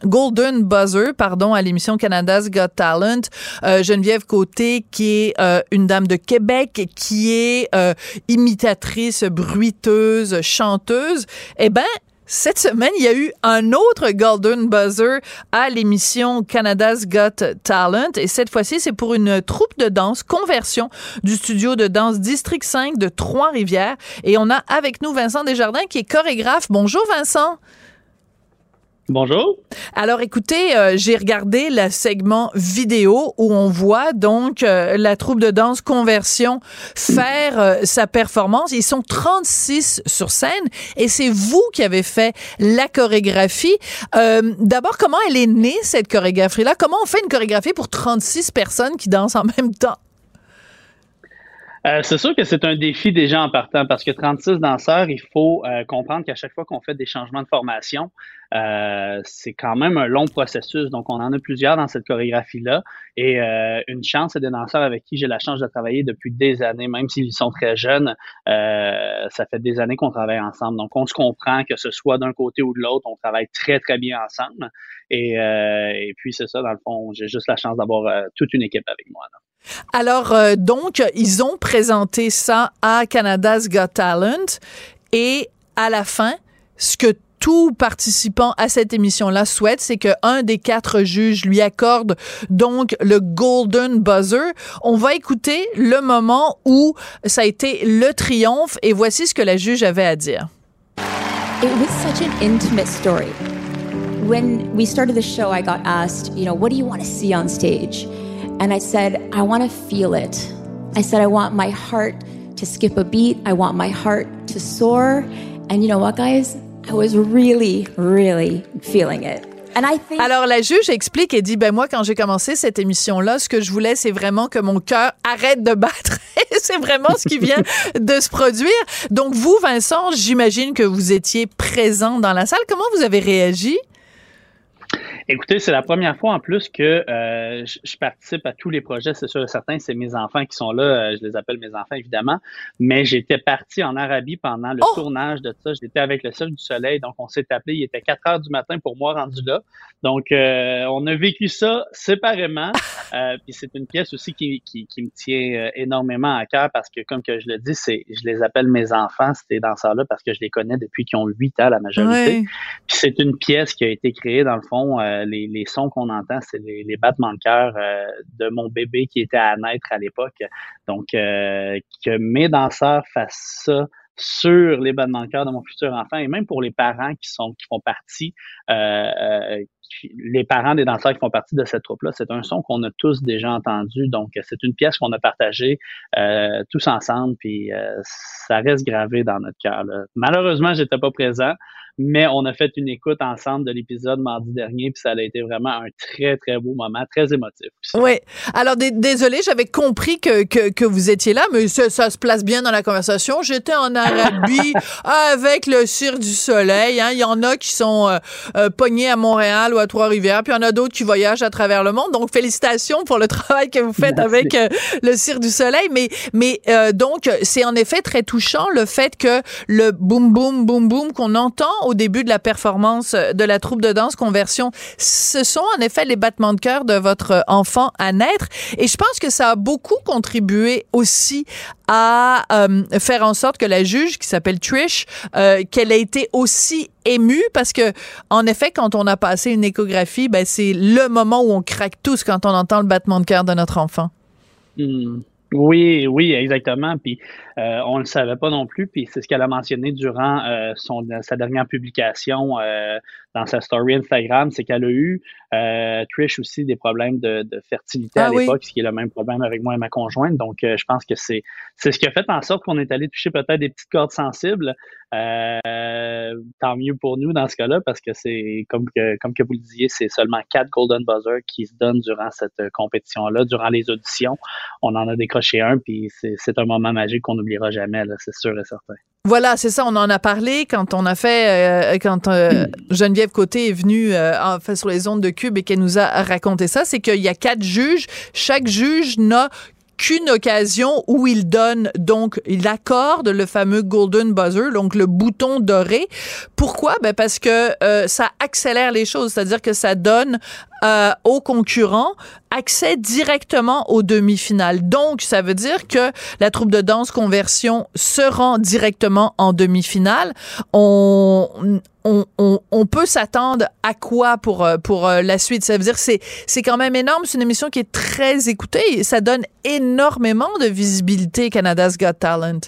S3: Buzzer, pardon, à l'émission Canada's Got Talent. Euh, Geneviève Côté, qui est euh, une dame de Québec, qui est euh, imitatrice, bruiteuse, chanteuse. Eh ben, cette semaine, il y a eu un autre Golden Buzzer à l'émission Canada's Got Talent. Et cette fois-ci, c'est pour une troupe de danse, conversion du studio de danse District 5 de Trois-Rivières. Et on a avec nous Vincent Desjardins qui est chorégraphe. Bonjour Vincent.
S8: Bonjour.
S3: Alors écoutez, euh, j'ai regardé le segment vidéo où on voit donc euh, la troupe de danse Conversion faire euh, sa performance. Ils sont 36 sur scène et c'est vous qui avez fait la chorégraphie. D'abord, comment elle est née cette chorégraphie-là? Comment on fait une chorégraphie pour 36 personnes qui dansent en même temps?
S8: Euh, c'est sûr que c'est un défi déjà en partant parce que 36 danseurs, il faut euh, comprendre qu'à chaque fois qu'on fait des changements de formation, euh, c'est quand même un long processus. Donc, on en a plusieurs dans cette chorégraphie-là. Et une chance, c'est des danseurs avec qui j'ai la chance de travailler depuis des années, même s'ils sont très jeunes. ça fait des années qu'on travaille ensemble. Donc, on se comprend que ce soit d'un côté ou de l'autre, on travaille très, très bien ensemble. Et, et puis, c'est ça, dans le fond, j'ai juste la chance d'avoir toute une équipe avec moi. Là.
S3: Alors, euh, donc, ils ont présenté ça à Canada's Got Talent et à la fin, ce que tout participant à cette émission-là souhaite, c'est qu'un des quatre juges lui accorde donc le Golden Buzzer. On va écouter le moment où ça a été le triomphe et voici ce que la juge avait à dire.
S9: It was such an intimate story. When we started the show, I got asked, you know, what do you want to see on stage? And I said, I want to feel it. I said, I want my heart to skip a beat. I want my heart to soar. And you know what, guys? I was really, really feeling it. And I think...
S3: Alors la juge explique et dit ben moi quand j'ai commencé cette émission là ce que je voulais c'est vraiment que mon cœur arrête de battre. C'est vraiment ce qui vient de se produire. Donc vous Vincent j'imagine que vous étiez présent dans la salle. Comment vous avez réagi?
S8: Écoutez, c'est la première fois en plus que euh, je, participe à tous les projets, c'est sûr et certain. C'est mes enfants qui sont là, euh, je les appelle mes enfants évidemment. Mais j'étais parti en Arabie pendant le oh! tournage de ça. J'étais avec le Cirque du Soleil, donc on s'est appelé. Il était 4 heures du matin pour moi rendu là. Donc euh, on a vécu ça séparément. puis c'est une pièce aussi qui, qui, qui me tient énormément à cœur parce que comme que je le dis, c'est je les appelle mes enfants, ces danseurs-là, parce que je les connais depuis qu'ils ont 8 ans la majorité. Puis c'est une pièce qui a été créée dans le fond les, sons qu'on entend, c'est les, battements de cœur euh, de mon bébé qui était à naître à l'époque. Donc, euh, que mes danseurs fassent ça sur les battements de cœur de mon futur enfant et même pour les parents qui sont qui font partie euh, les parents des danseurs qui font partie de cette troupe-là, c'est un son qu'on a tous déjà entendu. Donc, c'est une pièce qu'on a partagée tous ensemble, puis ça reste gravé dans notre cœur. Malheureusement, j'étais pas présent, mais on a fait une écoute ensemble de l'épisode mardi dernier, puis ça a été vraiment un très, très beau moment, très émotif.
S3: Oui. Alors, désolé, j'avais compris que, que, que, vous étiez là, mais ça, ça, se place bien dans la conversation. J'étais en Arabie avec le Cirque du Soleil. Hein. Il y en a qui sont euh, euh, pognés à Montréal ou à Trois-Rivières, puis il y en a d'autres qui voyagent à travers le monde. Donc, félicitations pour le travail que vous faites avec euh, le Cirque du Soleil. Mais, mais donc, c'est en effet très touchant le fait que le boum, boum, boum, boum qu'on entend au début de la performance de la troupe de danse Conversion, ce sont en effet les battements de cœur de votre enfant à naître. Et je pense que ça a beaucoup contribué aussi à euh, faire en sorte que la juge, qui s'appelle Trish, euh, qu'elle ait été aussi émue parce que en effet quand on a passé une échographie ben c'est le moment où on craque tous quand on entend le battement de cœur de notre enfant.
S8: Hmm. Oui, oui, exactement. Puis euh, on ne le savait pas non plus. Puis c'est ce qu'elle a mentionné durant euh, son, sa dernière publication euh, dans sa story Instagram, c'est qu'elle a eu euh, Trish aussi des problèmes de, de fertilité à ah l'époque, ce qui est le même problème avec moi et ma conjointe. Donc je pense que c'est c'est ce qui a fait en sorte qu'on est allé toucher peut-être des petites cordes sensibles. tant mieux pour nous dans ce cas-là parce que c'est comme que comme que vous le disiez, c'est seulement quatre Golden Buzzer qui se donnent durant cette compétition-là, durant les auditions. On en a décroché un, puis c'est un moment magique qu'on jamais, c'est sûr et certain.
S3: Voilà, c'est ça. On en a parlé quand on a fait, euh, quand euh, Geneviève Côté est venue euh, en fait sur les ondes de Cube et qu'elle nous a raconté ça, c'est qu'il y a quatre juges. Chaque juge n'a qu'une occasion où il donne donc il accorde le fameux golden buzzer donc le bouton doré pourquoi? Ben parce que ça accélère les choses c'est-à-dire que ça donne euh, aux concurrents accès directement aux demi-finales. Donc, ça veut dire que la troupe de danse conversion se rend directement en demi-finale. On, on, on, on, peut s'attendre à quoi pour, euh, pour euh, la suite? Ça veut dire que c'est, c'est quand même énorme. C'est une émission qui est très écoutée. Ça donne énormément de visibilité, Canada's Got Talent.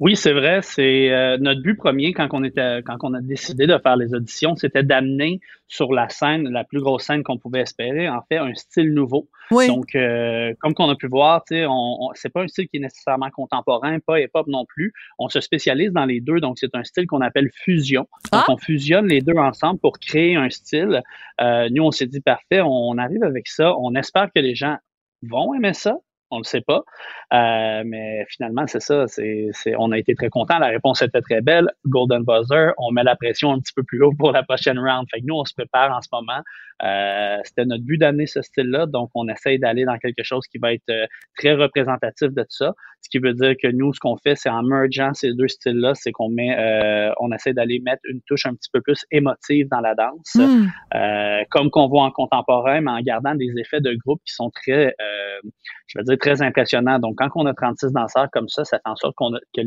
S8: Oui, c'est vrai. C'est euh, notre but premier quand on était, quand on a décidé de faire les auditions, c'était d'amener sur la scène la plus grosse scène qu'on pouvait espérer. En fait, un style nouveau. Donc, euh, comme qu'on a pu voir, sais, on, c'est pas un style qui est nécessairement contemporain, pas hip-hop non plus. On se spécialise dans les deux, donc c'est un style qu'on appelle fusion. Donc, ah! on fusionne les deux ensemble pour créer un style. Euh, nous, on s'est dit parfait, on arrive avec ça. On espère que les gens vont aimer ça on le sait pas. Euh, mais finalement, c'est ça. C'est, on a été très contents. La réponse était très belle. Golden Buzzer, on met la pression un petit peu plus haut pour la prochaine round. Fait que nous, on se prépare en ce moment. Euh, c'était notre but d'amener ce style-là. Donc, on essaye d'aller dans quelque chose qui va être euh, très représentatif de tout ça. Ce qui veut dire que nous, ce qu'on fait, c'est en mergeant ces deux styles-là, c'est qu'on met, on essaie d'aller mettre une touche un petit peu plus émotive dans la danse, hmm. comme qu'on voit en contemporain, mais en gardant des effets de groupe qui sont très, je veux dire, très impressionnant. Donc, quand on a 36 danseurs comme ça, ça fait en sorte que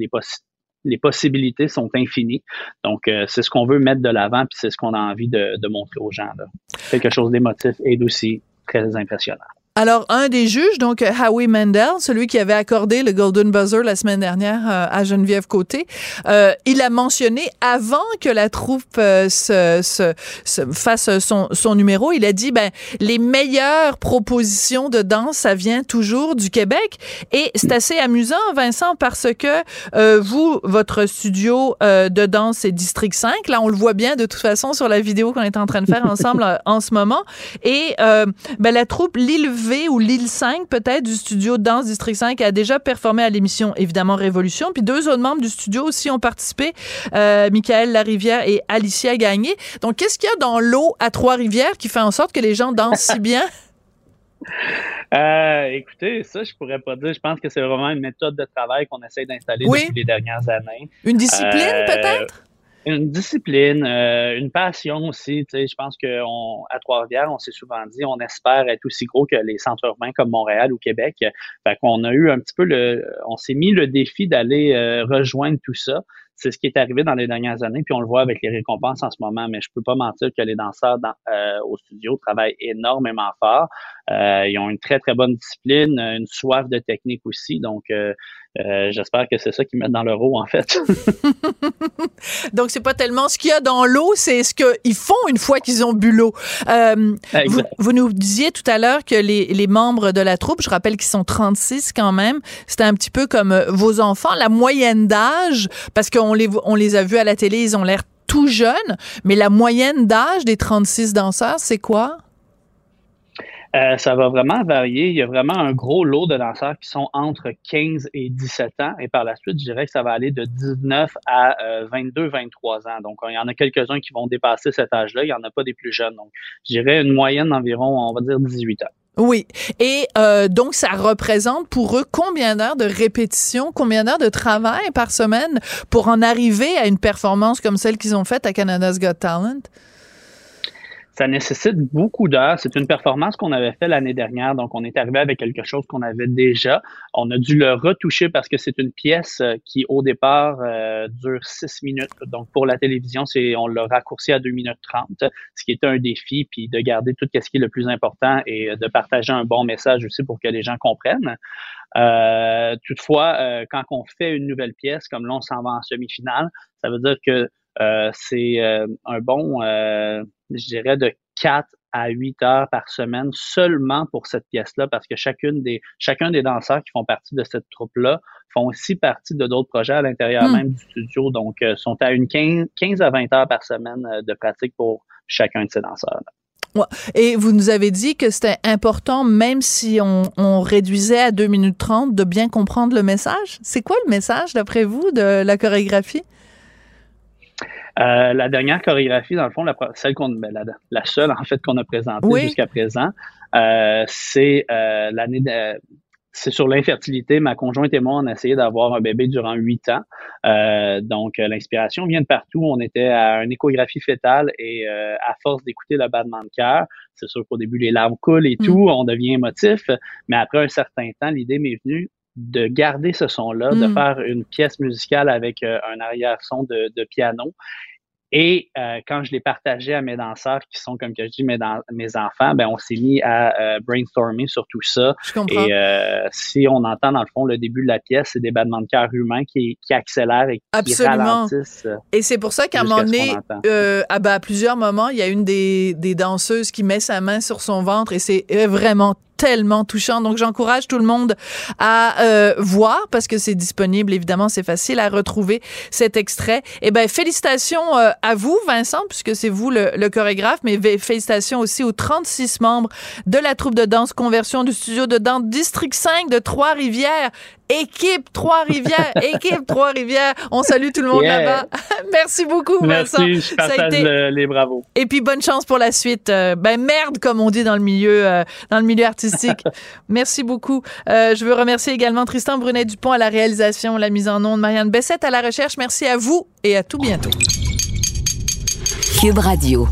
S8: les, possibilités sont infinies. Donc, euh, c'est ce qu'on veut mettre de l'avant, puis c'est ce qu'on a envie de, montrer aux gens. Là. Quelque chose d'émotif et d'aussi très impressionnant.
S3: Alors, un des juges, donc Howie Mendel, celui qui avait accordé le Golden Buzzer la semaine dernière euh, à Geneviève Côté, euh, il a mentionné avant que la troupe euh, se, se, fasse son, son numéro, il a dit ben les meilleures propositions de danse, ça vient toujours du Québec. Et c'est assez amusant, Vincent, parce que vous, votre studio de danse, c'est District 5. Là, on le voit bien de toute façon sur la vidéo qu'on est en train de faire ensemble en ce moment. Et ben, la troupe Lille ou l'île 5 peut-être du studio Danse District 5 a déjà performé à l'émission évidemment Révolution. Puis deux autres membres du studio aussi ont participé, euh, Michael Larivière et Alicia Gagné. Donc qu'est-ce qu'il y a dans l'eau à Trois-Rivières qui fait en sorte que les gens dansent si bien?
S8: Euh, écoutez, ça, je pourrais pas dire. Je pense que c'est vraiment une méthode de travail qu'on essaie d'installer depuis les dernières années.
S3: Une discipline, euh, peut-être?
S8: Une discipline, euh, une passion aussi. Je pense qu'à Trois-Rivières, on s'est souvent dit, on espère être aussi gros que les centres urbains comme Montréal ou Québec. Fait qu'on a eu un petit peu le, on s'est mis le défi d'aller euh, rejoindre tout ça. C'est ce qui est arrivé dans les dernières années, puis on le voit avec les récompenses en ce moment. Mais je peux pas mentir que les danseurs dans, euh, au studio travaillent énormément fort. ils ont une très très bonne discipline, une soif de technique aussi. Donc euh, j'espère que c'est ça qu'ils mettent dans leur eau, en fait.
S3: Donc, c'est pas tellement ce qu'il y a dans l'eau, c'est ce qu'ils font une fois qu'ils ont bu l'eau. Euh, vous, nous disiez tout à l'heure que les, les, membres de la troupe, je rappelle qu'ils sont 36 quand même, c'était un petit peu comme euh, vos enfants, la moyenne d'âge, parce qu'on les, on les a vus à la télé, ils ont l'air tout jeunes, mais la moyenne d'âge des 36 danseurs, c'est quoi?
S8: Euh, ça va vraiment varier. Il y a vraiment un gros lot de danseurs qui sont entre 15 et 17 ans. Et par la suite, je dirais que ça va aller de 19 à 22, euh, 23 ans. Donc, il y en a quelques-uns qui vont dépasser cet âge-là. Il n'y en a pas des plus jeunes. Donc, je dirais une moyenne d'environ, on va dire, 18 ans.
S3: Oui. Et euh, donc, ça représente pour eux combien d'heures de répétition, combien d'heures de travail par semaine pour en arriver à une performance comme celle qu'ils ont faite à Canada's Got Talent?
S8: Ça nécessite beaucoup d'heures. C'est une performance qu'on avait fait l'année dernière, donc on est arrivé avec quelque chose qu'on avait déjà. On a dû le retoucher parce que c'est une pièce euh, qui, au départ, euh, dure six minutes. Donc pour la télévision, c'est on l'a raccourci à 2 minutes 30, ce qui était un défi, puis de garder tout ce qui est le plus important et de partager un bon message aussi pour que les gens comprennent. Euh, toutefois, euh, quand on fait une nouvelle pièce, comme là on s'en va en semi-finale, ça veut dire que euh, c'est euh, un bon, euh, je dirais, de 4 à 8 heures par semaine seulement pour cette pièce-là, parce que chacune des, chacun des danseurs qui font partie de cette troupe-là font aussi partie de d'autres projets à l'intérieur hmm. même du studio, donc sont à une 15, 15 à 20 heures par semaine de pratique pour chacun de ces danseurs. -là.
S3: Et vous nous avez dit que c'était important, même si on, on, réduisait à 2 minutes 30, de bien comprendre le message. C'est quoi le message, d'après vous, de la chorégraphie?
S8: Euh, la dernière chorégraphie, dans le fond, la, celle qu'on, ben, la, seule en fait qu'on a présentée jusqu'à présent, euh, c'est euh, l'année c'est sur l'infertilité. Ma conjointe et moi, on a essayé d'avoir un bébé durant huit ans. donc, l'inspiration vient de partout. On était à une échographie fétale et à force d'écouter le battement de cœur, c'est sûr qu'au début, les larmes coulent et mm. tout, on devient émotif. Mais après un certain temps, l'idée m'est venue de garder ce son-là, de mm. faire une pièce musicale avec un arrière-son de, de piano Et euh, quand je l'ai partagé à mes danseurs, qui sont, comme que je dis, mes, mes enfants, ben on s'est mis à euh, brainstormer sur tout ça.
S3: Je comprends.
S8: Et euh, si on entend, dans le fond, le début de la pièce, c'est des battements de cœur humains qui, qui accélèrent et qui
S3: Absolument.
S8: ralentissent. euh,
S3: Et c'est pour ça qu'à un moment donné, euh, ah ben, à plusieurs moments, il y a une des, des danseuses qui met sa main sur son ventre et c'est euh, vraiment tellement touchant. Donc, j'encourage tout le monde à euh, voir parce que c'est disponible. Évidemment, c'est facile à retrouver cet extrait. Eh ben, félicitations euh, à vous, Vincent, puisque c'est vous le, le chorégraphe, mais félicitations aussi aux 36 membres de la troupe de danse conversion du studio de danse District 5 de Trois-Rivières. Équipe Trois-Rivières, équipe Trois-Rivières. On salue tout le monde
S8: Yeah.
S3: là-bas. Merci beaucoup, Vincent.
S8: Merci, je
S3: Ça a été-
S8: le- les bravos.
S3: et puis bonne chance pour la suite. Euh, ben merde comme on dit dans le milieu euh, dans le milieu artistique. Merci beaucoup. Euh, je veux remercier également Tristan Brunet Dupont à la réalisation, la mise en onde, Marianne Bessette à la recherche. Merci à vous et à tout bientôt.
S2: Cube Radio.